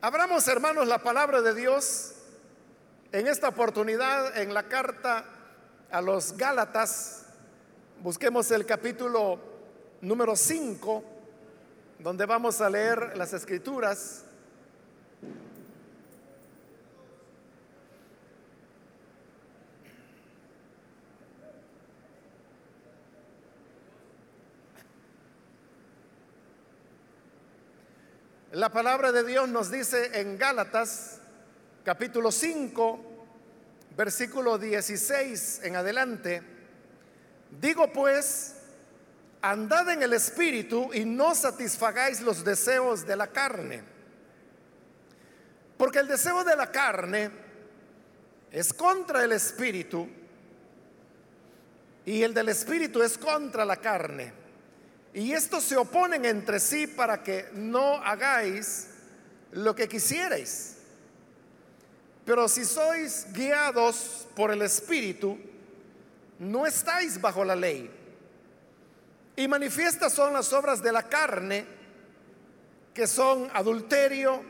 Abramos, hermanos, la palabra de Dios en esta oportunidad en la carta a los Gálatas. Busquemos el capítulo número 5, donde vamos a leer las escrituras. La palabra de Dios nos dice en Gálatas capítulo 5, versículo 16 en adelante, digo pues, andad en el Espíritu y no satisfagáis los deseos de la carne, porque el deseo de la carne es contra el Espíritu y el del Espíritu es contra la carne y estos se oponen entre sí para que no hagáis lo que quisierais. Pero si sois guiados por el Espíritu, no estáis bajo la ley. Y manifiestas son las obras de la carne, que son adulterio,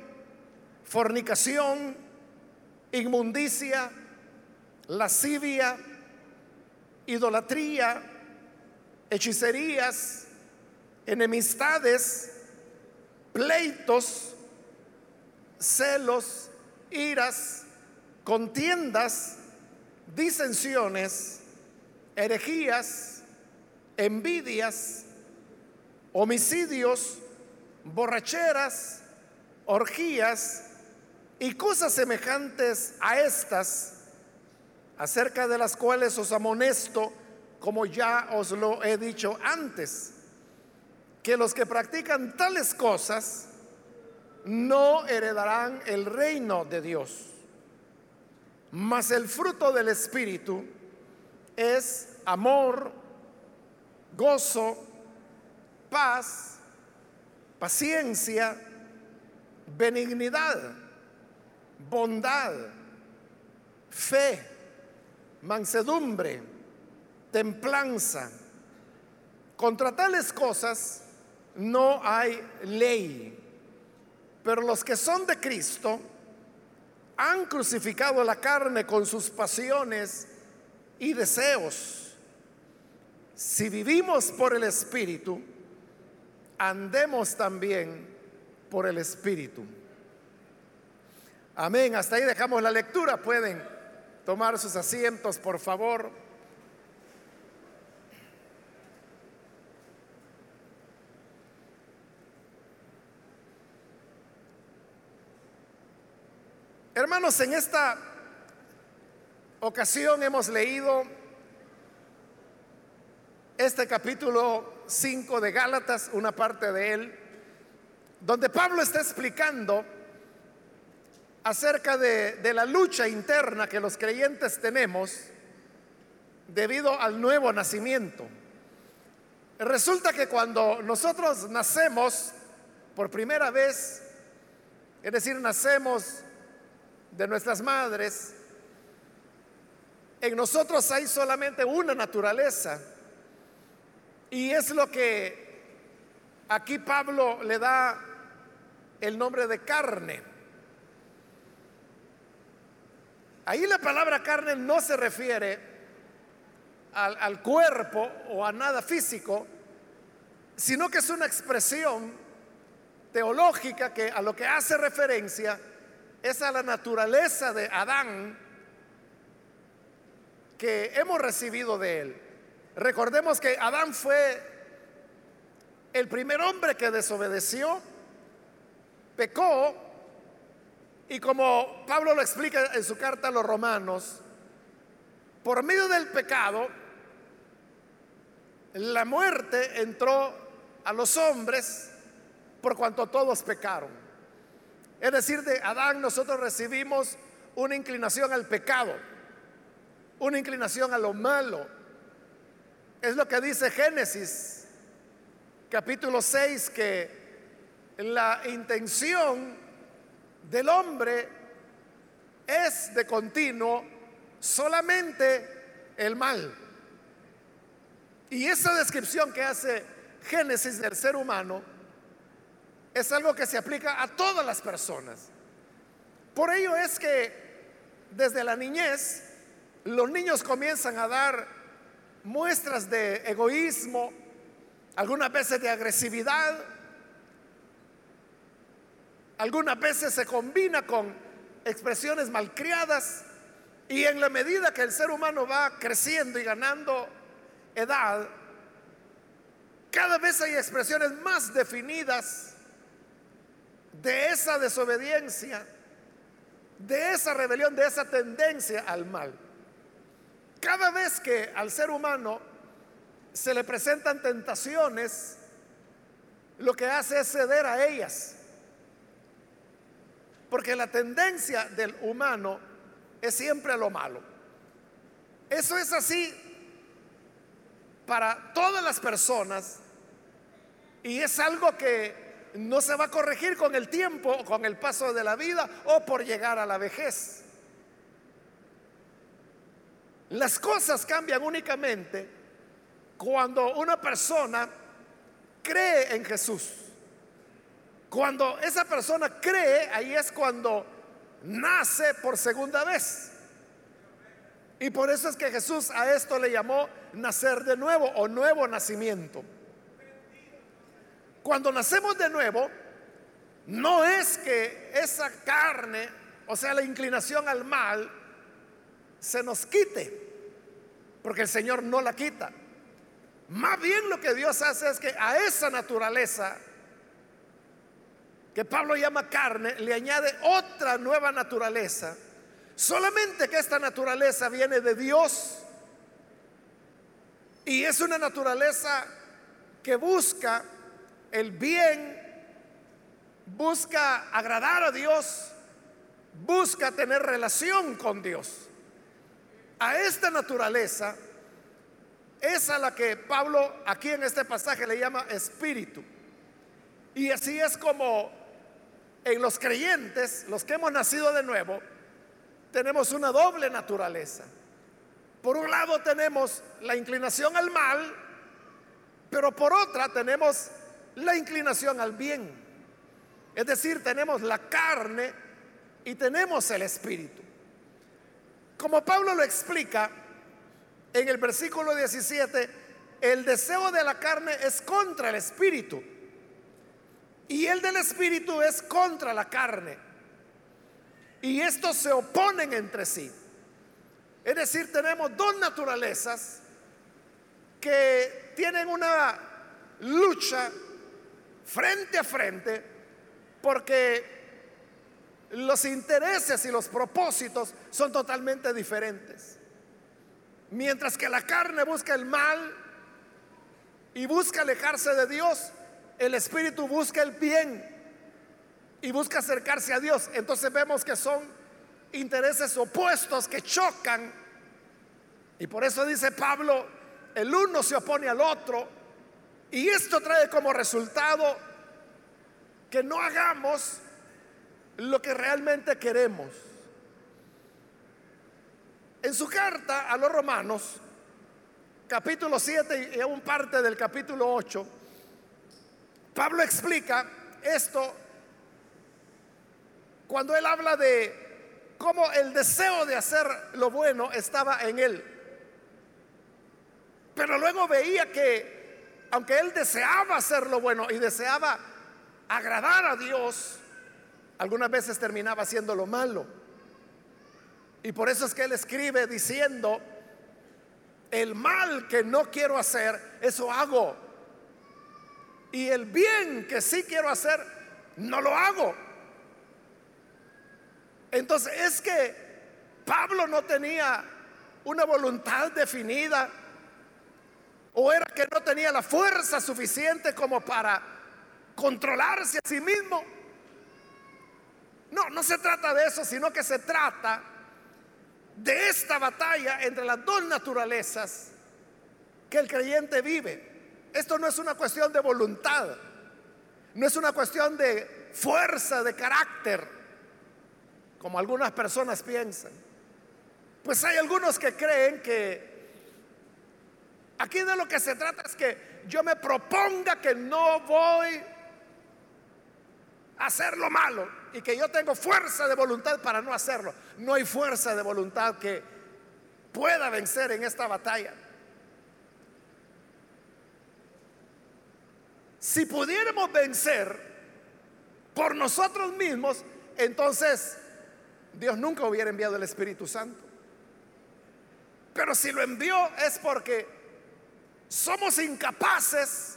fornicación, inmundicia, lascivia, idolatría, hechicerías, enemistades, pleitos, celos, iras, contiendas, disensiones, herejías, envidias, homicidios, borracheras, orgías y cosas semejantes a estas, acerca de las cuales os amonesto, como ya os lo he dicho antes que los que practican tales cosas no heredarán el reino de Dios. Mas el fruto del Espíritu es amor, gozo, paz, paciencia, benignidad, bondad, fe, mansedumbre, templanza. Contra tales cosas no hay ley. Pero los que son de Cristo han crucificado la carne con sus pasiones y deseos. Si vivimos por el Espíritu, andemos también por el Espíritu. Amén. Hasta ahí dejamos la lectura. Pueden tomar sus asientos, por favor. Hermanos, en esta ocasión hemos leído este capítulo 5 de Gálatas, una parte de él, donde Pablo está explicando acerca de, de, la lucha interna que los creyentes tenemos debido al nuevo nacimiento. Resulta que cuando nosotros nacemos por primera vez, es decir, nacemos de nuestras madres, en nosotros hay solamente una naturaleza. Y es lo que aquí Pablo le da el nombre de carne. Ahí la palabra carne no se refiere al, al, cuerpo o a nada físico, sino que es una expresión teológica que a lo que hace referencia es a la naturaleza de Adán que hemos recibido de él. Recordemos que Adán fue el primer hombre que desobedeció, pecó, y como Pablo lo explica en su carta a los romanos, por medio del pecado, la muerte entró a los hombres por cuanto todos pecaron. Es decir, de Adán nosotros recibimos una inclinación al pecado, una inclinación a lo malo. Es lo que dice Génesis capítulo 6, que la intención del hombre es de continuo solamente el mal. Y esa descripción que hace Génesis del ser humano, es algo que se aplica a todas las personas. Por ello es que desde la niñez los niños comienzan a dar muestras de egoísmo, algunas veces de agresividad, algunas veces se combina con expresiones malcriadas y en la medida que el ser humano va creciendo y ganando edad, cada vez hay expresiones más definidas de esa desobediencia, de esa rebelión, de esa tendencia al mal. Cada vez que al ser humano se le presentan tentaciones, lo que hace es ceder a ellas. Porque la tendencia del humano es siempre a lo malo. Eso es así para todas las personas y es algo que no se va a corregir con el tiempo, con el paso de la vida o por llegar a la vejez. Las cosas cambian únicamente cuando una persona cree en Jesús. Cuando esa persona cree, ahí es cuando nace por segunda vez. Y por eso es que Jesús a esto le llamó nacer de nuevo o nuevo nacimiento. Cuando nacemos de nuevo, no es que esa carne, o sea, la inclinación al mal, se nos quite, porque el Señor no la quita. Más bien lo que Dios hace es que a esa naturaleza que Pablo llama carne, le añade otra nueva naturaleza. Solamente que esta naturaleza viene de Dios y es una naturaleza que busca el bien, busca agradar a Dios, busca tener relación con Dios. A esta naturaleza es a la que Pablo aquí en este pasaje le llama espíritu. Y así es como en los creyentes, los que hemos nacido de nuevo, tenemos una doble naturaleza. Por un lado tenemos la inclinación al mal, pero por otra tenemos la inclinación al bien. Es decir, tenemos la carne y tenemos el espíritu. Como Pablo lo explica en el versículo 17, el deseo de la carne es contra el espíritu y el del espíritu es contra la carne. Y estos se oponen entre sí. Es decir, tenemos dos naturalezas que tienen una lucha frente a frente porque los intereses y los propósitos son totalmente diferentes. Mientras que la carne busca el mal y busca alejarse de Dios, el espíritu busca el bien y busca acercarse a Dios. Entonces vemos que son intereses opuestos que chocan. Y por eso dice Pablo, el uno se opone al otro. Y esto trae como resultado que no hagamos lo que realmente queremos. En su carta a los romanos, capítulo 7 y aún parte del capítulo 8, Pablo explica esto cuando él habla de cómo el deseo de hacer lo bueno estaba en él. Pero luego veía que, aunque él deseaba hacer lo bueno y deseaba agradar a Dios, algunas veces terminaba haciendo lo malo. Y por eso es que él escribe diciendo, el mal que no quiero hacer, eso hago. Y el bien que sí quiero hacer, no lo hago. Entonces es que Pablo no tenía una voluntad definida o era que no tenía la fuerza suficiente como para controlarse a sí mismo. No, no se trata de eso, sino que se trata de esta batalla entre las dos naturalezas que el creyente vive. Esto no es una cuestión de voluntad, no es una cuestión de fuerza, de carácter, como algunas personas piensan. Pues hay algunos que creen que aquí de lo que se trata es que yo me proponga que no voy hacer lo malo y que yo tengo fuerza de voluntad para no hacerlo. No hay fuerza de voluntad que pueda vencer en esta batalla. Si pudiéramos vencer por nosotros mismos, entonces Dios nunca hubiera enviado el Espíritu Santo. Pero si lo envió es porque somos incapaces,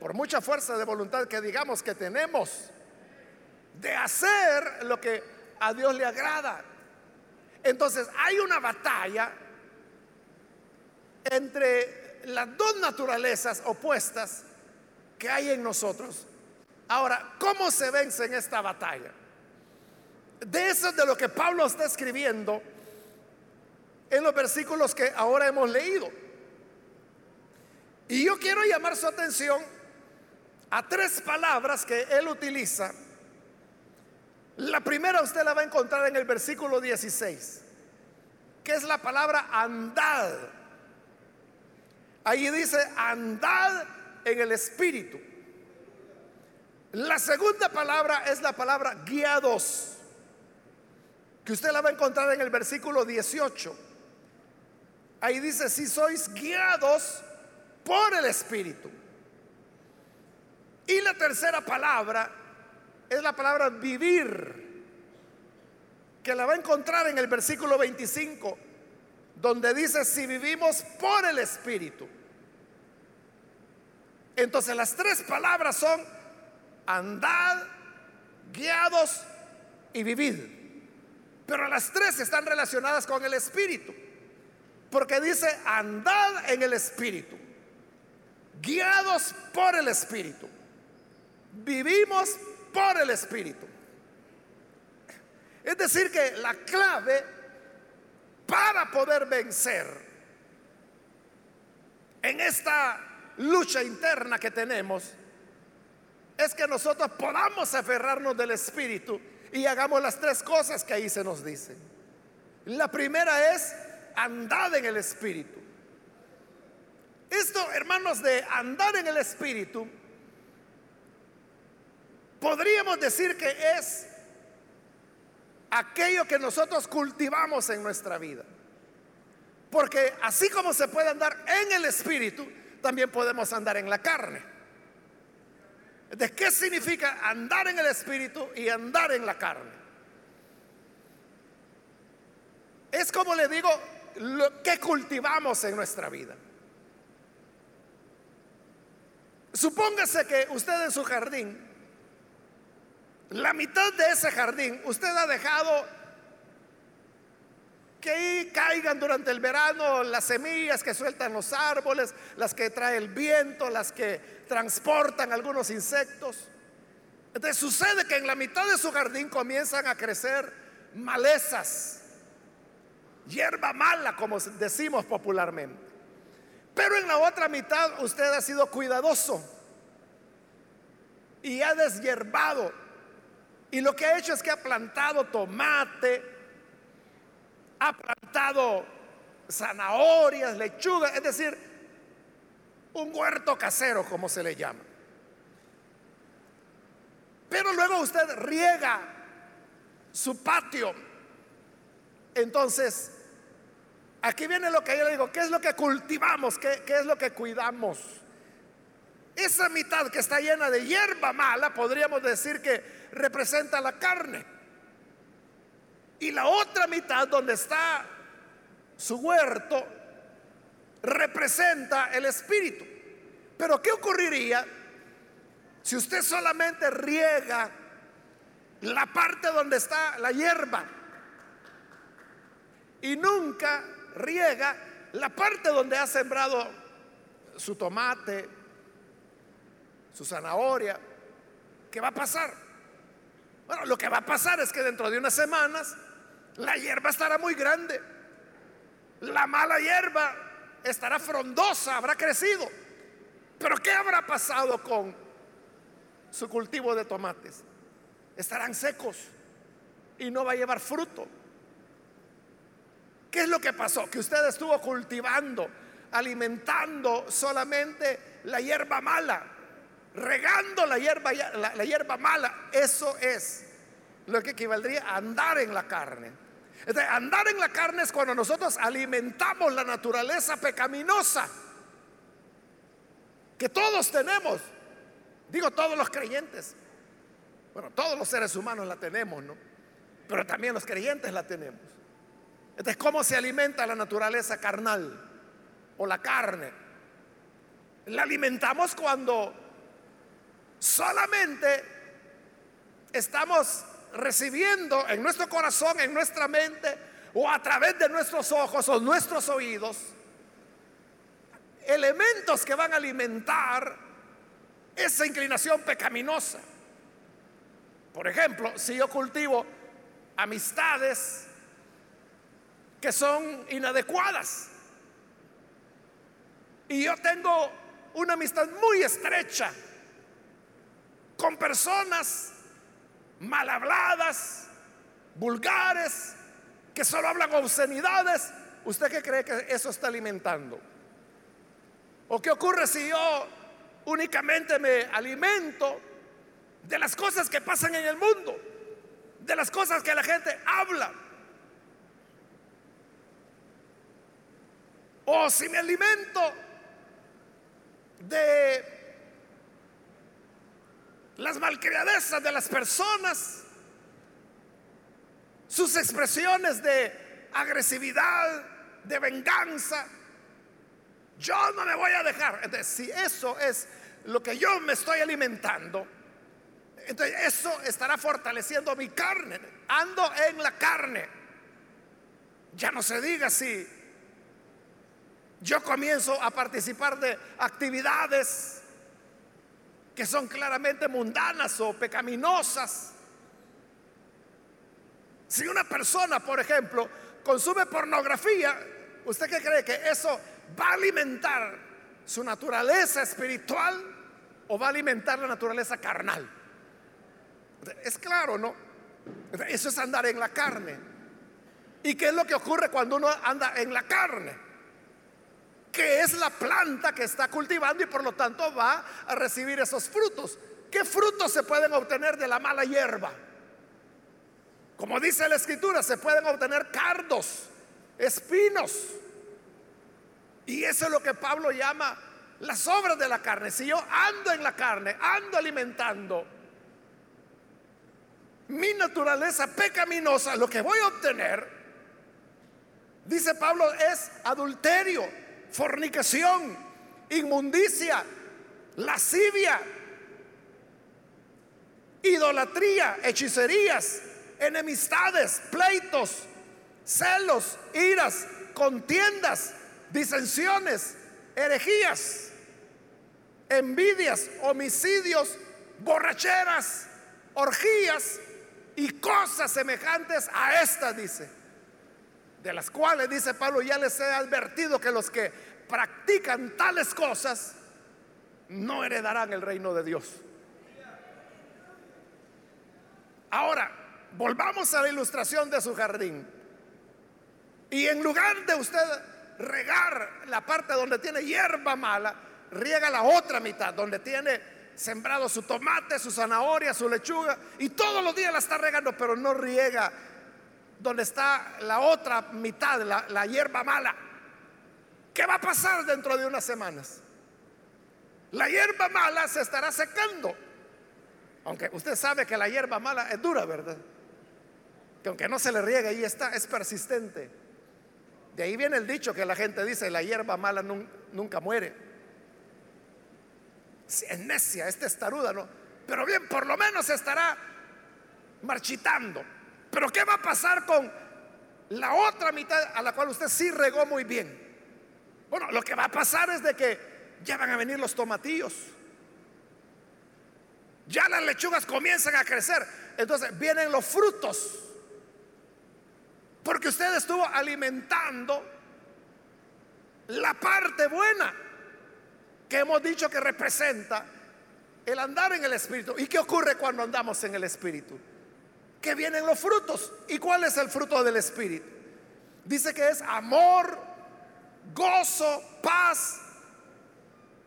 por mucha fuerza de voluntad que digamos que tenemos, de hacer lo que a Dios le agrada. Entonces hay una batalla entre las dos naturalezas opuestas que hay en nosotros. Ahora, ¿cómo se vence en esta batalla? De eso es de lo que Pablo está escribiendo en los versículos que ahora hemos leído. Y yo quiero llamar su atención a tres palabras que él utiliza la primera usted la va a encontrar en el versículo 16, que es la palabra andad. Ahí dice andad en el espíritu. La segunda palabra es la palabra guiados, que usted la va a encontrar en el versículo 18. Ahí dice, si sois guiados por el espíritu. Y la tercera palabra es la palabra vivir, que la va a encontrar en el versículo 25, donde dice, si vivimos por el Espíritu. Entonces las tres palabras son andad, guiados y vivid. Pero las tres están relacionadas con el Espíritu. Porque dice andad en el Espíritu, guiados por el Espíritu, vivimos por el Espíritu. Es decir, que la clave para poder vencer en esta lucha interna que tenemos es que nosotros podamos aferrarnos del Espíritu y hagamos las tres cosas que ahí se nos dicen. La primera es andar en el Espíritu. Esto, hermanos, de andar en el Espíritu podríamos decir que es aquello que nosotros cultivamos en nuestra vida. Porque así como se puede andar en el espíritu, también podemos andar en la carne. ¿De qué significa andar en el espíritu y andar en la carne? Es como le digo, lo que cultivamos en nuestra vida. Supóngase que usted en su jardín la mitad de ese jardín usted ha dejado que ahí caigan durante el verano las semillas que sueltan los árboles, las que trae el viento, las que transportan algunos insectos. Entonces sucede que en la mitad de su jardín comienzan a crecer malezas, hierba mala, como decimos popularmente. Pero en la otra mitad usted ha sido cuidadoso y ha deshierbado y lo que ha hecho es que ha plantado tomate, ha plantado zanahorias, lechuga, es decir, un huerto casero, como se le llama. Pero luego usted riega su patio. Entonces, aquí viene lo que yo le digo, ¿qué es lo que cultivamos? ¿Qué, es lo que cuidamos? Esa mitad que está llena de hierba mala, podríamos decir que representa la carne. Y la otra mitad donde está su huerto representa el espíritu. Pero ¿qué ocurriría si usted solamente riega la parte donde está la hierba y nunca riega la parte donde ha sembrado su tomate, su zanahoria, ¿qué va a pasar? Bueno, lo que va a pasar es que dentro de unas semanas la hierba estará muy grande. La mala hierba estará frondosa, habrá crecido. Pero ¿qué habrá pasado con su cultivo de tomates? Estarán secos y no va a llevar fruto. ¿Qué es lo que pasó? Que usted estuvo cultivando, alimentando solamente la hierba mala regando la hierba, la, hierba mala. Eso es lo que equivaldría a andar en la carne. andar en la carne es cuando nosotros alimentamos la naturaleza pecaminosa que todos tenemos. Digo todos los creyentes. Bueno, todos los seres humanos la tenemos, ¿no? Pero también los creyentes la tenemos. Entonces, ¿cómo se alimenta la naturaleza carnal o la carne? La alimentamos cuando solamente estamos recibiendo en nuestro corazón, en nuestra mente o a través de nuestros ojos o nuestros oídos elementos que van a alimentar esa inclinación pecaminosa. Por ejemplo, si yo cultivo amistades que son inadecuadas y yo tengo una amistad muy estrecha con personas mal habladas, vulgares, que solo hablan obscenidades, ¿usted qué cree que eso está alimentando? ¿O qué ocurre si yo únicamente me alimento de las cosas que pasan en el mundo? De las cosas que la gente habla. O si me alimento de las malcriadezas de las personas, sus expresiones de agresividad, de venganza, yo no me voy a dejar. Entonces, si eso es lo que yo me estoy alimentando, entonces eso estará fortaleciendo mi carne. Ando en la carne. Ya no se diga si yo comienzo a participar de actividades que son claramente mundanas o pecaminosas. Si una persona, por ejemplo, consume pornografía, ¿usted qué cree que eso va a alimentar su naturaleza espiritual o va a alimentar la naturaleza carnal. Es claro, ¿no? Eso es andar en la carne. ¿Y qué es lo que ocurre cuando uno anda en la carne? Que es la planta que está cultivando y por lo tanto va a recibir esos frutos. ¿Qué frutos se pueden obtener de la mala hierba? Como dice la escritura, se pueden obtener cardos, espinos. Y eso es lo que Pablo llama las obras de la carne. Si yo ando en la carne, ando alimentando mi naturaleza pecaminosa, lo que voy a obtener, dice Pablo, es adulterio, fornicación, inmundicia, lascivia, idolatría, hechicerías, enemistades, pleitos, celos, iras, contiendas disensiones, herejías, envidias, homicidios, borracheras, orgías y cosas semejantes a estas, dice. De las cuales, dice Pablo, ya les he advertido que los que practican tales cosas no heredarán el reino de Dios. Ahora, volvamos a la ilustración de su jardín. Y en lugar de usted regar la parte donde tiene hierba mala, riega la otra mitad, donde tiene sembrado su tomate, su zanahoria, su lechuga, y todos los días la está regando, pero no riega donde está la otra mitad, la, la hierba mala. ¿Qué va a pasar dentro de unas semanas? La hierba mala se estará secando. Aunque usted sabe que la hierba mala es dura, ¿verdad? Que aunque no se le riega, ahí está, es persistente. De ahí viene el dicho que la gente dice, la hierba mala nunca muere. es necia, es testaruda, ¿no? Pero bien, por lo menos estará marchitando. Pero ¿qué va a pasar con la otra mitad a la cual usted sí regó muy bien? Bueno, lo que va a pasar es de que ya van a venir los tomatillos. Ya las lechugas comienzan a crecer. Entonces vienen los frutos. Porque usted estuvo alimentando la parte buena que hemos dicho que representa el andar en el Espíritu. ¿Y qué ocurre cuando andamos en el Espíritu? Que vienen los frutos. ¿Y cuál es el fruto del Espíritu? Dice que es amor, gozo, paz,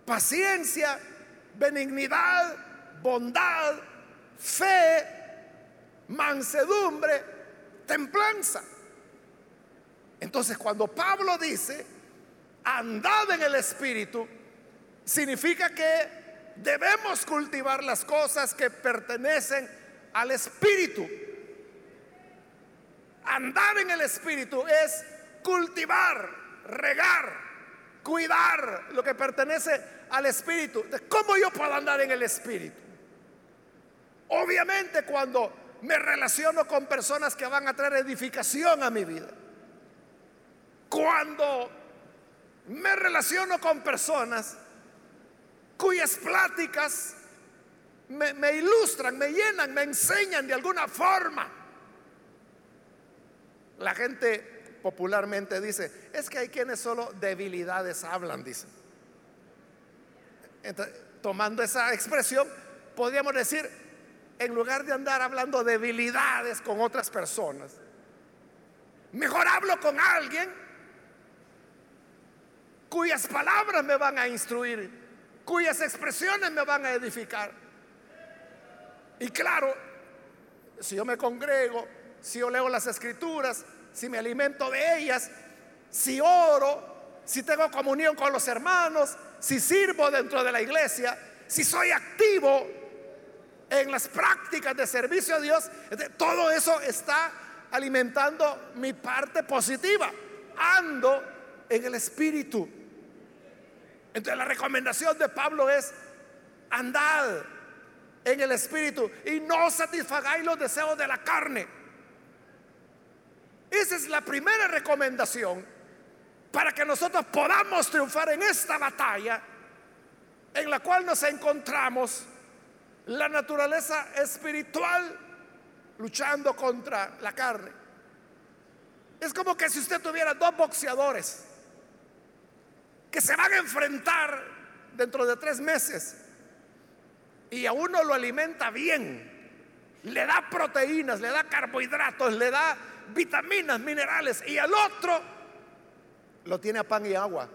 paciencia, benignidad, bondad, fe, mansedumbre, templanza. Entonces cuando Pablo dice, andad en el Espíritu, significa que debemos cultivar las cosas que pertenecen al Espíritu. Andar en el Espíritu es cultivar, regar, cuidar lo que pertenece al Espíritu. ¿Cómo yo puedo andar en el Espíritu? Obviamente cuando me relaciono con personas que van a traer edificación a mi vida. Cuando me relaciono con personas cuyas pláticas me, me, ilustran, me llenan, me enseñan de alguna forma. La gente popularmente dice, es que hay quienes solo debilidades hablan, dicen. tomando esa expresión, podríamos decir, en lugar de andar hablando debilidades con otras personas, mejor hablo con alguien cuyas palabras me van a instruir, cuyas expresiones me van a edificar. Y claro, si yo me congrego, si yo leo las escrituras, si me alimento de ellas, si oro, si tengo comunión con los hermanos, si sirvo dentro de la iglesia, si soy activo en las prácticas de servicio a Dios, todo eso está alimentando mi parte positiva. Ando en el Espíritu. Entonces la recomendación de Pablo es, andad en el Espíritu y no satisfagáis los deseos de la carne. Esa es la primera recomendación para que nosotros podamos triunfar en esta batalla en la cual nos encontramos la naturaleza espiritual luchando contra la carne. Es como que si usted tuviera dos boxeadores que se van a enfrentar dentro de tres meses y a uno lo alimenta bien, le da proteínas, le da carbohidratos, le da vitaminas, minerales y al otro lo tiene a pan y agua.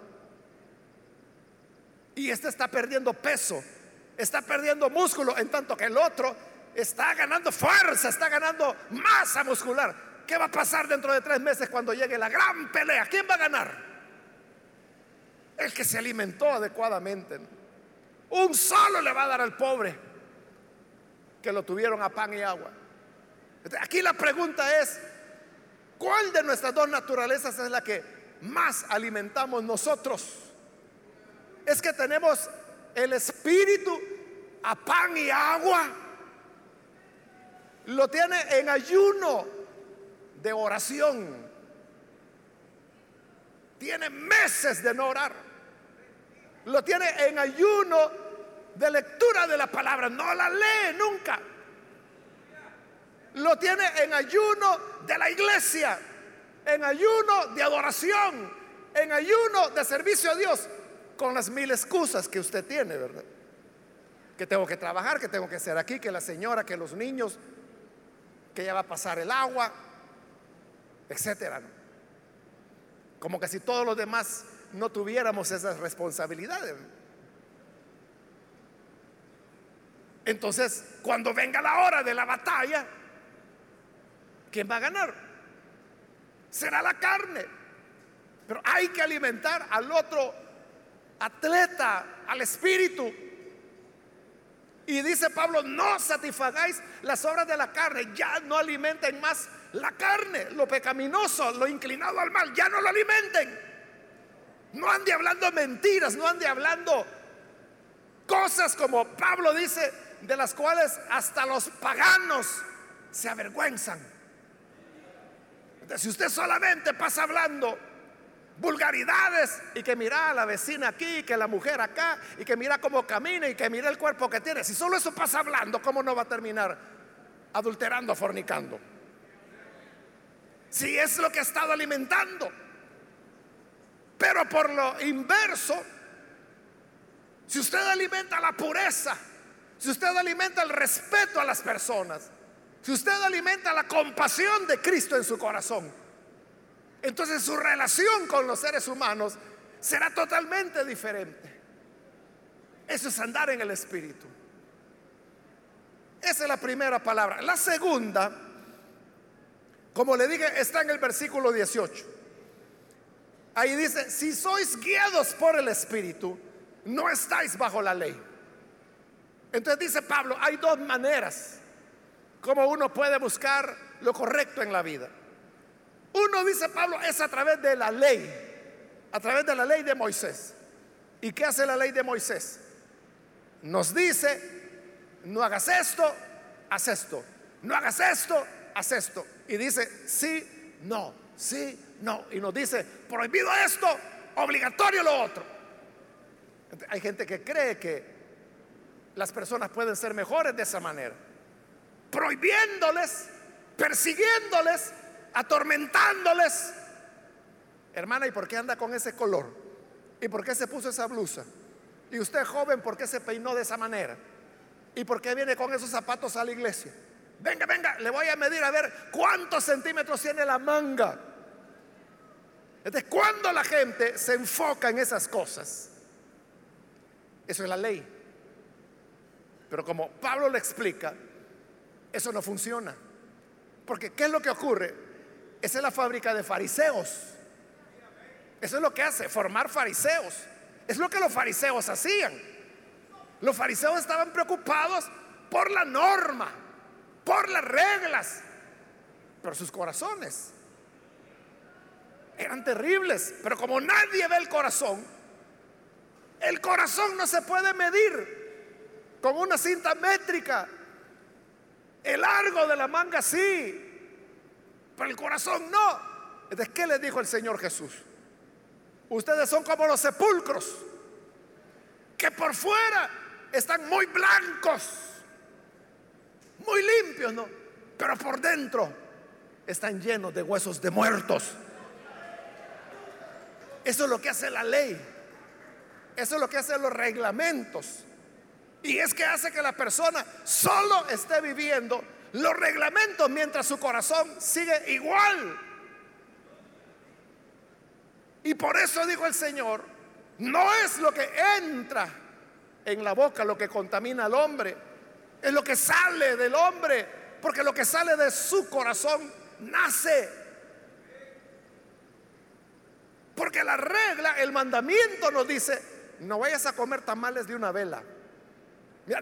Y este está perdiendo peso, está perdiendo músculo, en tanto que el otro está ganando fuerza, está ganando masa muscular. ¿Qué va a pasar dentro de tres meses cuando llegue la gran pelea? ¿Quién va a ganar? El que se alimentó adecuadamente. Un solo le va a dar al pobre que lo tuvieron a pan y agua. Aquí la pregunta es, ¿cuál de nuestras dos naturalezas es la que más alimentamos nosotros? Es que tenemos el espíritu a pan y agua. Lo tiene en ayuno de oración. Tiene meses de no orar lo tiene en ayuno de lectura de la palabra, no la lee nunca. Lo tiene en ayuno de la iglesia, en ayuno de adoración, en ayuno de servicio a Dios, con las mil excusas que usted tiene, ¿verdad? Que tengo que trabajar, que tengo que ser aquí, que la señora, que los niños, que ya va a pasar el agua, etcétera. Como que si todos los demás no tuviéramos esas responsabilidades. Entonces, cuando venga la hora de la batalla, ¿quién va a ganar? Será la carne. Pero hay que alimentar al otro atleta, al espíritu. Y dice Pablo, no satisfagáis las obras de la carne, ya no alimenten más la carne, lo pecaminoso, lo inclinado al mal, ya no lo alimenten. No ande hablando mentiras, no ande hablando cosas como Pablo dice, de las cuales hasta los paganos se avergüenzan. Si usted solamente pasa hablando vulgaridades y que mira a la vecina aquí, y que la mujer acá, y que mira cómo camina y que mira el cuerpo que tiene, si solo eso pasa hablando, ¿cómo no va a terminar adulterando, fornicando? Si es lo que ha estado alimentando. Pero por lo inverso, si usted alimenta la pureza, si usted alimenta el respeto a las personas, si usted alimenta la compasión de Cristo en su corazón, entonces su relación con los seres humanos será totalmente diferente. Eso es andar en el Espíritu. Esa es la primera palabra. La segunda, como le dije, está en el versículo 18. Ahí dice, si sois guiados por el Espíritu, no estáis bajo la ley. Entonces dice Pablo, hay dos maneras como uno puede buscar lo correcto en la vida. Uno, dice Pablo, es a través de la ley, a través de la ley de Moisés. ¿Y qué hace la ley de Moisés? Nos dice, no hagas esto, haz esto. No hagas esto, haz esto. Y dice, sí, no, sí, no. Y nos dice, prohibido esto, obligatorio lo otro. Hay gente que cree que las personas pueden ser mejores de esa manera, prohibiéndoles, persiguiéndoles, atormentándoles. Hermana, ¿y por qué anda con ese color? ¿Y por qué se puso esa blusa? Y usted joven, ¿por qué se peinó de esa manera? ¿Y por qué viene con esos zapatos a la iglesia? Venga, venga, le voy a medir a ver cuántos centímetros tiene la manga. Entonces, cuando la gente se enfoca en esas cosas, eso es la ley. Pero como Pablo le explica, eso no funciona. Porque ¿qué es lo que ocurre? Esa es la fábrica de fariseos. Eso es lo que hace, formar fariseos. Es lo que los fariseos hacían. Los fariseos estaban preocupados por la norma, por las reglas, pero sus corazones eran terribles. Pero como nadie ve el corazón, el corazón no se puede medir con una cinta métrica. El largo de la manga sí, pero el corazón no. Entonces, ¿qué le dijo el Señor Jesús? Ustedes son como los sepulcros, que por fuera están muy blancos, muy limpios, ¿no? Pero por dentro están llenos de huesos de muertos. Eso es lo que hace la ley. Eso es lo que hacen los reglamentos. Y es que hace que la persona solo esté viviendo los reglamentos mientras su corazón sigue igual. Y por eso dijo el Señor, no es lo que entra en la boca lo que contamina al hombre, es lo que sale del hombre, porque lo que sale de su corazón nace. Porque la regla, el mandamiento nos dice, no vayas a comer tamales de una vela.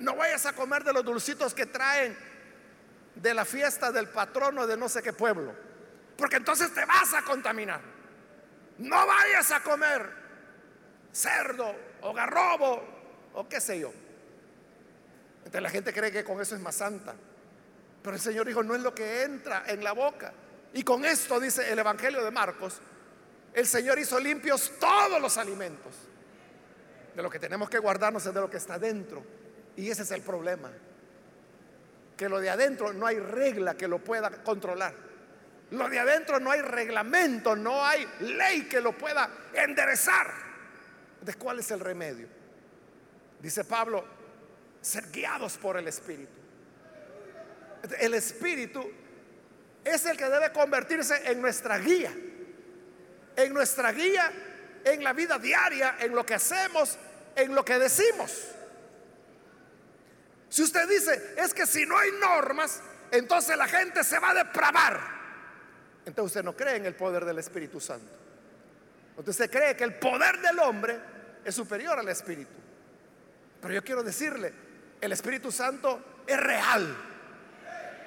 No vayas a comer de los dulcitos que traen de la fiesta del patrono de no sé qué pueblo. Porque entonces te vas a contaminar. No vayas a comer cerdo o garrobo o qué sé yo. Entonces la gente cree que con eso es más santa. Pero el Señor dijo, no es lo que entra en la boca. Y con esto, dice el Evangelio de Marcos, el Señor hizo limpios todos los alimentos. De lo que tenemos que guardarnos es de lo que está dentro. Y ese es el problema. Que lo de adentro no hay regla que lo pueda controlar. Lo de adentro no hay reglamento, no hay ley que lo pueda enderezar. ¿De cuál es el remedio? Dice Pablo, ser guiados por el Espíritu. El Espíritu es el que debe convertirse en nuestra guía. En nuestra guía en la vida diaria, en lo que hacemos, en lo que decimos. Si usted dice, es que si no hay normas, entonces la gente se va a depravar. Entonces usted no cree en el poder del Espíritu Santo. Usted cree que el poder del hombre es superior al Espíritu. Pero yo quiero decirle, el Espíritu Santo es real.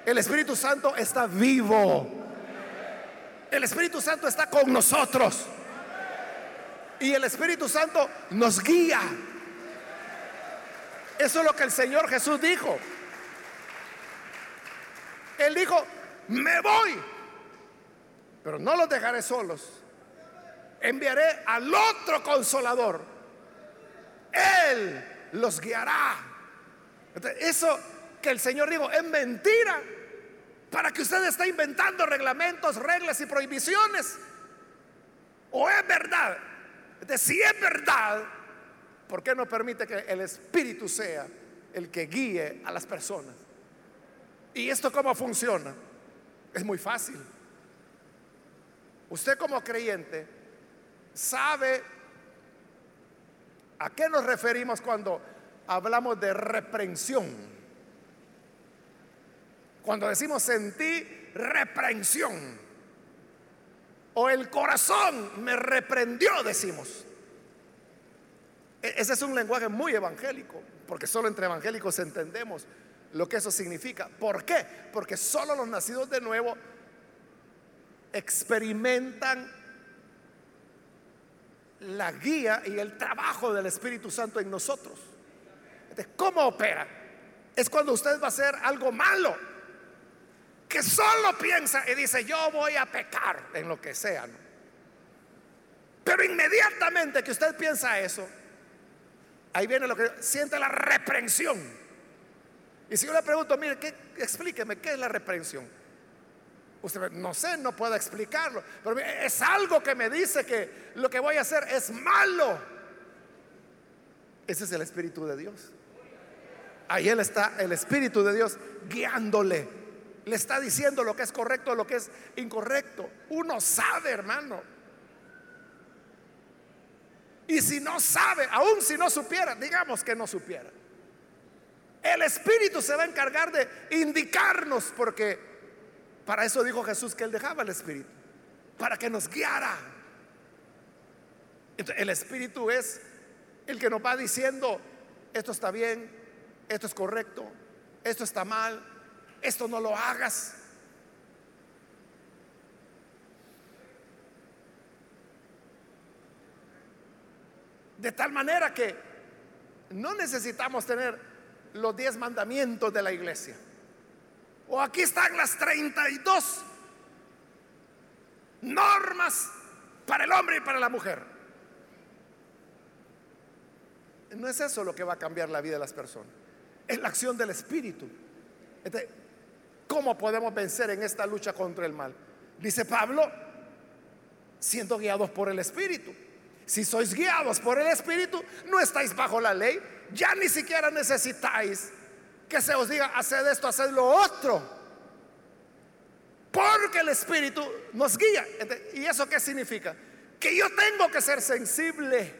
El Espíritu Santo está vivo. El Espíritu Santo está con nosotros. Y el Espíritu Santo nos guía. Eso es lo que el Señor Jesús dijo. Él dijo, me voy, pero no los dejaré solos. Enviaré al otro consolador. Él los guiará. eso que el Señor dijo es mentira para que usted esté inventando reglamentos, reglas y prohibiciones. O es verdad de si es verdad, ¿por qué no permite que el Espíritu sea el que guíe a las personas? ¿Y esto cómo funciona? Es muy fácil. Usted como creyente sabe a qué nos referimos cuando hablamos de reprensión. Cuando decimos sentí reprensión, o el corazón me reprendió, decimos. E-, ese es un lenguaje muy evangélico, porque solo entre evangélicos entendemos lo que eso significa. ¿Por qué? Porque solo los nacidos de nuevo experimentan la guía y el trabajo del Espíritu Santo en nosotros. ¿Cómo opera? Es cuando usted va a hacer algo malo, que solo piensa y dice, yo voy a pecar en lo que sea. Pero inmediatamente que usted piensa eso, ahí viene lo que siente la reprensión. Y si yo le pregunto, mire, ¿qué, explíqueme, ¿qué es la reprensión? Usted no sé, no puedo explicarlo, pero es algo que me dice que lo que voy a hacer es malo. Ese es el Espíritu de Dios. Ahí él está, el Espíritu de Dios guiándole. Le está diciendo lo que es correcto, lo que es incorrecto. Uno sabe, hermano. Y si no sabe, aún si no supiera, digamos que no supiera. El Espíritu se va a encargar de indicarnos porque para eso dijo Jesús que él dejaba el Espíritu, para que nos guiara. El Espíritu es el que nos va diciendo, esto está bien, esto es correcto, esto está mal, esto no lo hagas. De tal manera que no necesitamos tener los diez mandamientos de la iglesia. O aquí están las 32 normas para el hombre y para la mujer. No es eso lo que va a cambiar la vida de las personas es la acción del Espíritu. Este, ¿Cómo podemos vencer en esta lucha contra el mal? Dice Pablo, siendo guiados por el Espíritu. Si sois guiados por el Espíritu, no estáis bajo la ley, ya ni siquiera necesitáis que se os diga, haced esto, haced lo otro. Porque el Espíritu nos guía. ¿Y eso qué significa? Que yo tengo que ser sensible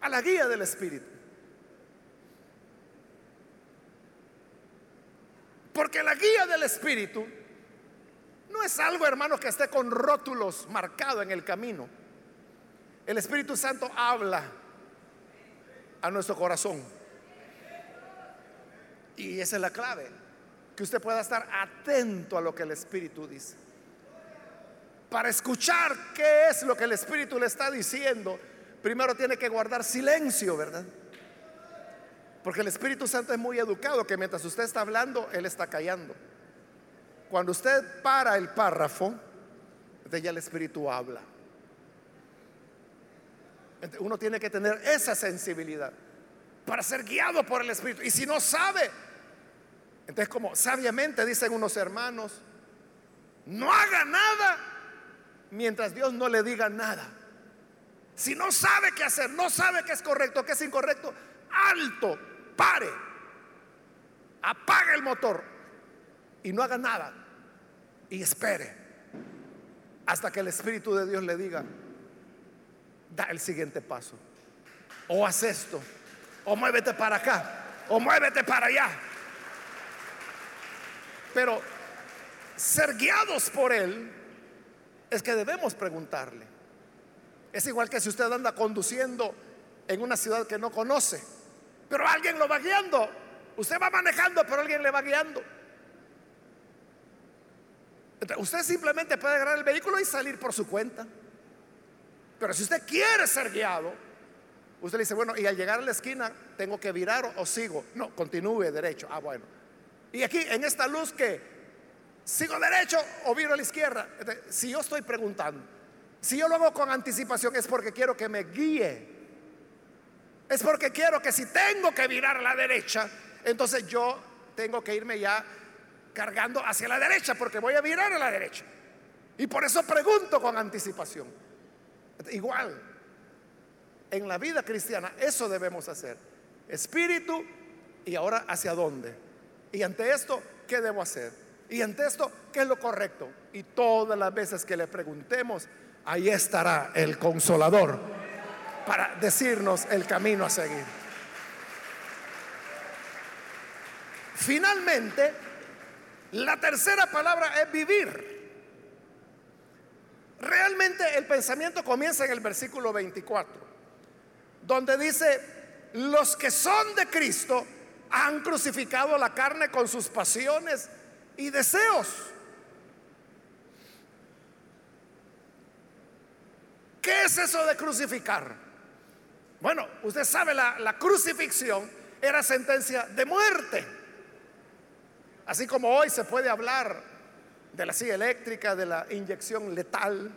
a la guía del Espíritu. Porque la guía del Espíritu es algo, hermano, que esté con rótulos marcado en el camino. El Espíritu Santo habla a nuestro corazón. Y esa es la clave, que usted pueda estar atento a lo que el Espíritu dice. Para escuchar qué es lo que el Espíritu le está diciendo, primero tiene que guardar silencio, ¿verdad? Porque el Espíritu Santo es muy educado, que mientras usted está hablando, Él está callando. Cuando usted para el párrafo, ya el Espíritu habla. Uno tiene que tener esa sensibilidad para ser guiado por el Espíritu. Y si no sabe, entonces como sabiamente dicen unos hermanos, no haga nada mientras Dios no le diga nada. Si no sabe qué hacer, no sabe qué es correcto, qué es incorrecto, alto, pare, apague el motor y no haga nada y espere hasta que el Espíritu de Dios le diga, da el siguiente paso, o haz esto, o muévete para acá, o muévete para allá. Pero ser guiados por Él es que debemos preguntarle. Es igual que si usted anda conduciendo en una ciudad que no conoce pero alguien lo va guiando. Usted va manejando, pero alguien le va guiando. Usted simplemente puede agarrar el vehículo y salir por su cuenta. Pero si usted quiere ser guiado, usted le dice, bueno, y al llegar a la esquina, ¿tengo que virar o, sigo? No, continúe derecho. Ah, bueno. Y aquí, en esta luz que sigo derecho o viro a la izquierda. si yo estoy preguntando, si yo lo hago con anticipación es porque quiero que me guíe es porque quiero que si tengo que virar a la derecha, entonces yo tengo que irme ya cargando hacia la derecha porque voy a virar a la derecha. Y por eso pregunto con anticipación. Igual, en la vida cristiana eso debemos hacer. Espíritu y ahora hacia dónde. Y ante esto, ¿qué debo hacer? Y ante esto, ¿qué es lo correcto? Y todas las veces que le preguntemos, ahí estará el consolador para decirnos el camino a seguir. Finalmente, la tercera palabra es vivir. Realmente el pensamiento comienza en el versículo 24, donde dice, los que son de Cristo han crucificado la carne con sus pasiones y deseos. ¿Qué es eso de crucificar? Bueno, usted sabe, la, crucifixión era sentencia de muerte. Así como hoy se puede hablar de la silla eléctrica, de la inyección letal,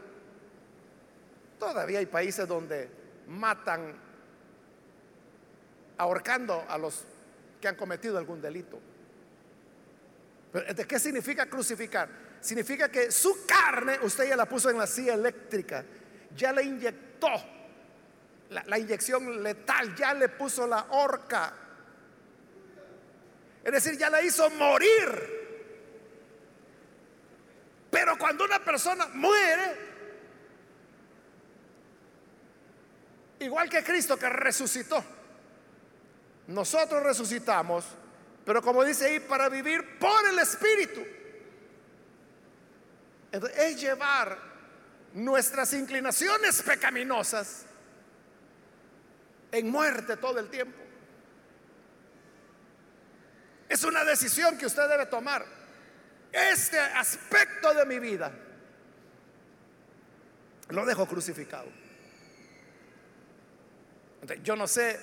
todavía hay países donde matan ahorcando a los que han cometido algún delito. ¿De qué significa crucificar? Significa que su carne usted ya la puso en la silla eléctrica, ya le inyectó la, la inyección letal, ya le puso la horca. Es decir, ya la hizo morir. Pero cuando una persona muere, igual que Cristo que resucitó, nosotros resucitamos, pero como dice ahí, para vivir por el Espíritu. es llevar nuestras inclinaciones pecaminosas en muerte todo el tiempo. Es una decisión que usted debe tomar. Este aspecto de mi vida lo dejo crucificado. yo no sé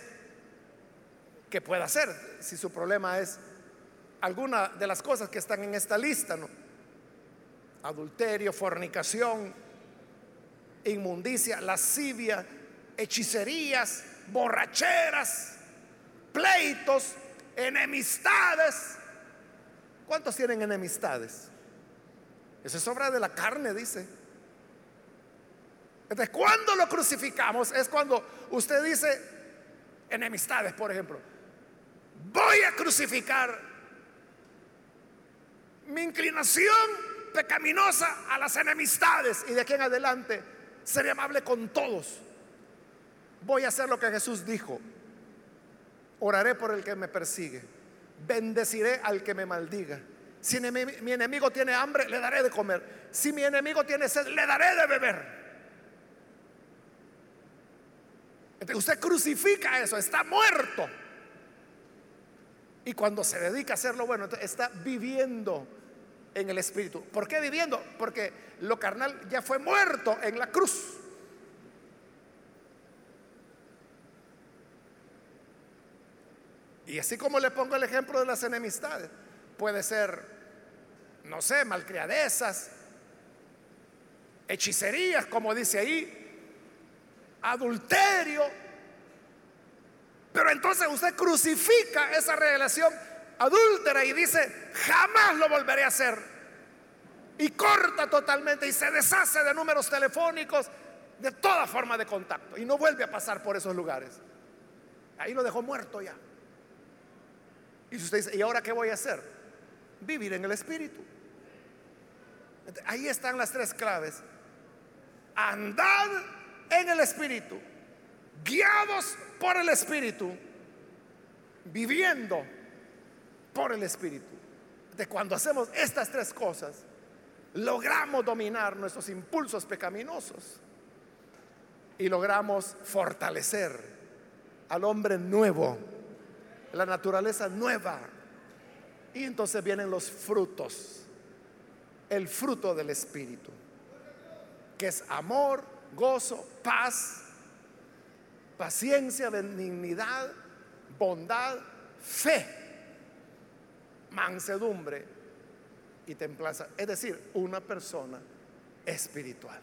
que pueda hacer si su problema es alguna de las cosas que están en esta lista. Adulterio, fornicación, inmundicia, lascivia, hechicerías, borracheras, pleitos, enemistades. ¿Cuántos tienen enemistades? Eso es obra de la carne, dice. Entonces, cuando lo crucificamos es cuando usted dice enemistades, por ejemplo voy a crucificar mi inclinación pecaminosa a las enemistades y de aquí en adelante seré amable con todos. Voy a hacer lo que Jesús dijo. Oraré por el que me persigue. Bendeciré al que me maldiga. Si mi enemigo tiene hambre, le daré de comer. Si mi enemigo tiene sed, le daré de beber. usted crucifica eso, está muerto. Y cuando se dedica a hacerlo bueno, está viviendo en el Espíritu. ¿Por qué viviendo? Porque lo carnal ya fue muerto en la cruz. Y así como le pongo el ejemplo de las enemistades, puede ser, no sé, malcriadezas, hechicerías, como dice ahí, adulterio, pero entonces usted crucifica esa relación adúltera y dice, jamás lo volveré a hacer. Y corta totalmente y se deshace de números telefónicos, de toda forma de contacto. Y no vuelve a pasar por esos lugares. Ahí lo dejó muerto ya. Y usted dice, ¿y ahora qué voy a hacer? Vivir en el Espíritu. Ahí están las tres claves. Andad en el Espíritu guiados por el Espíritu, viviendo por el Espíritu. De cuando hacemos estas tres cosas, logramos dominar nuestros impulsos pecaminosos y logramos fortalecer al hombre nuevo, la naturaleza nueva. Y entonces vienen los frutos, el fruto del Espíritu, que es amor, gozo, paz, paciencia, benignidad, bondad, fe, mansedumbre y templanza. Es decir, una persona espiritual.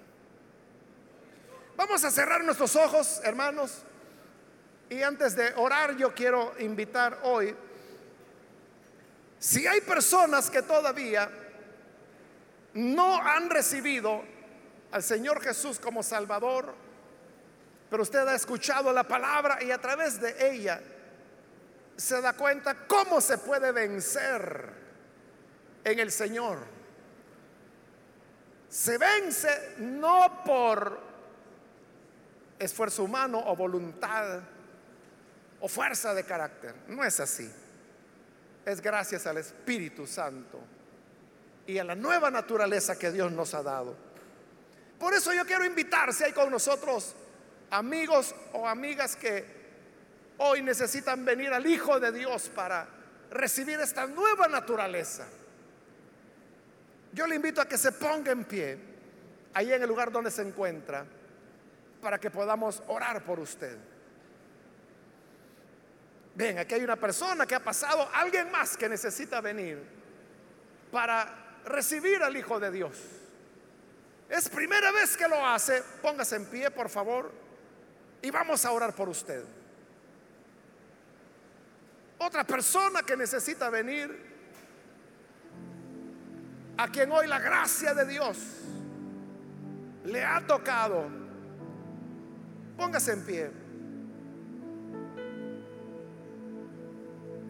Vamos a cerrar nuestros ojos, hermanos. Y antes de orar, yo quiero invitar hoy, si hay personas que todavía no han recibido al Señor Jesús como Salvador, pero usted ha escuchado la palabra y a través de ella se da cuenta cómo se puede vencer en el Señor. Se vence no por esfuerzo humano o voluntad o fuerza de carácter. No es así. Es gracias al Espíritu Santo y a la nueva naturaleza que Dios nos ha dado. Por eso yo quiero invitar, si hay con nosotros amigos o amigas que hoy necesitan venir al Hijo de Dios para recibir esta nueva naturaleza. Yo le invito a que se ponga en pie, ahí en el lugar donde se encuentra, para que podamos orar por usted. Ven, aquí hay una persona que ha pasado, alguien más que necesita venir para recibir al Hijo de Dios. Es primera vez que lo hace, póngase en pie, por favor, y vamos a orar por usted. Otra persona que necesita venir, a quien hoy la gracia de Dios le ha tocado, póngase en pie.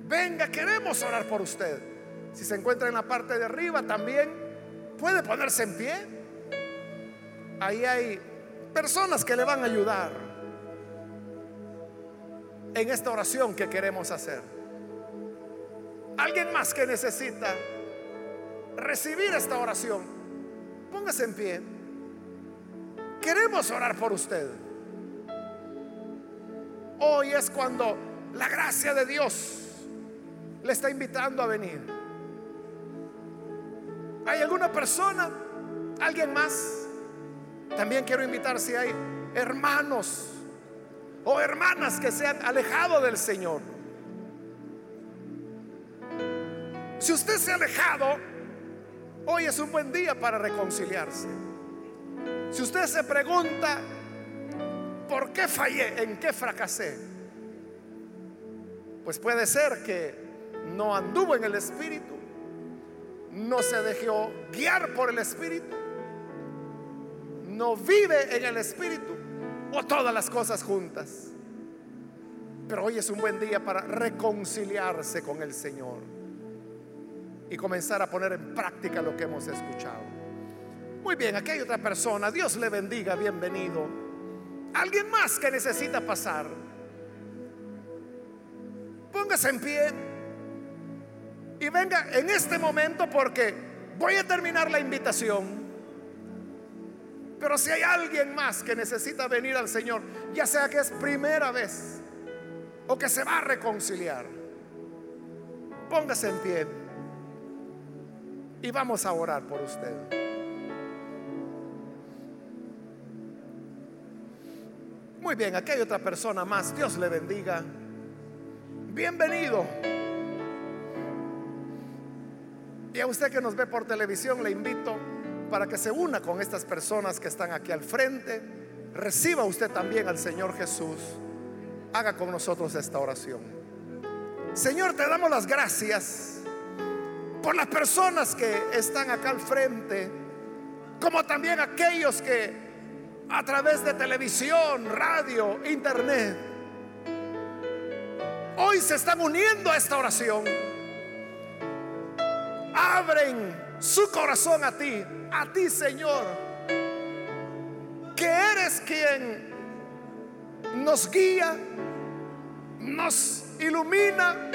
Venga, queremos orar por usted. Si se encuentra en la parte de arriba también, puede ponerse en pie. Ahí hay personas que le van a ayudar en esta oración que queremos hacer. Alguien más que necesita recibir esta oración, póngase en pie. Queremos orar por usted. Hoy es cuando la gracia de Dios le está invitando a venir. ¿Hay alguna persona? ¿Alguien más? También quiero invitar si hay hermanos o hermanas que se han alejado del Señor. Si usted se ha alejado, hoy es un buen día para reconciliarse. Si usted se pregunta, ¿por qué fallé? ¿En qué fracasé? Pues puede ser que no anduvo en el Espíritu, no se dejó guiar por el Espíritu, no vive en el Espíritu o todas las cosas juntas. Pero hoy es un buen día para reconciliarse con el Señor y comenzar a poner en práctica lo que hemos escuchado. Muy bien, aquí hay otra persona. Dios le bendiga, bienvenido. Alguien más que necesita pasar. Póngase en pie. Y venga en este momento porque voy a terminar la invitación. Pero si hay alguien más que necesita venir al Señor, ya sea que es primera vez o que se va a reconciliar, póngase en pie y vamos a orar por usted. Muy bien, aquí hay otra persona más. Dios le bendiga. Bienvenido. Y a usted que nos ve por televisión le invito para que se una con estas personas que están aquí al frente. Reciba usted también al Señor Jesús. Haga con nosotros esta oración. Señor, te damos las gracias por las personas que están acá al frente, como también aquellos que a través de televisión, radio, internet, hoy se están uniendo a esta oración abren su corazón a ti, a ti Señor, que eres quien nos guía, nos ilumina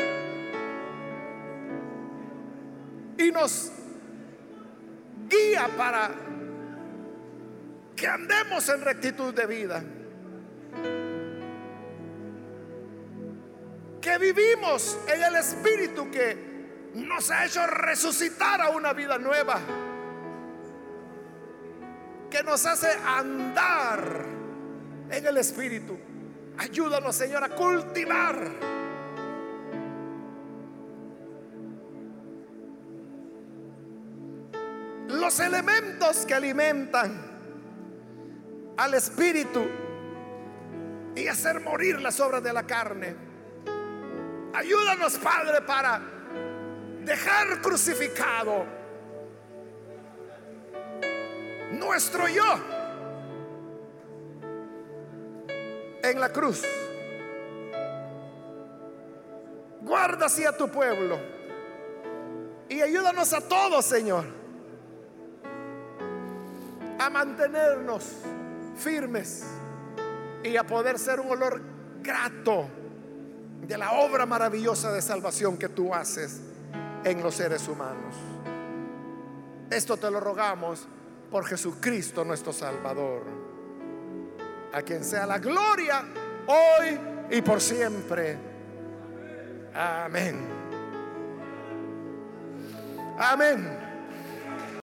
y nos guía para que andemos en rectitud de vida. Que vivimos en el Espíritu que nos ha hecho resucitar a una vida nueva. Que nos hace andar en el Espíritu. Ayúdanos, Señor, a cultivar. Los elementos que alimentan al Espíritu y hacer morir las obras de la carne. Ayúdanos, Padre, para dejar crucificado nuestro yo en la cruz. Guarda así a tu pueblo y ayúdanos a todos, Señor, a mantenernos firmes y a poder ser un olor grato de la obra maravillosa de salvación que tú haces en los seres humanos. Esto te lo rogamos por Jesucristo nuestro Salvador, a quien sea la gloria hoy y por siempre. Amén. Amén.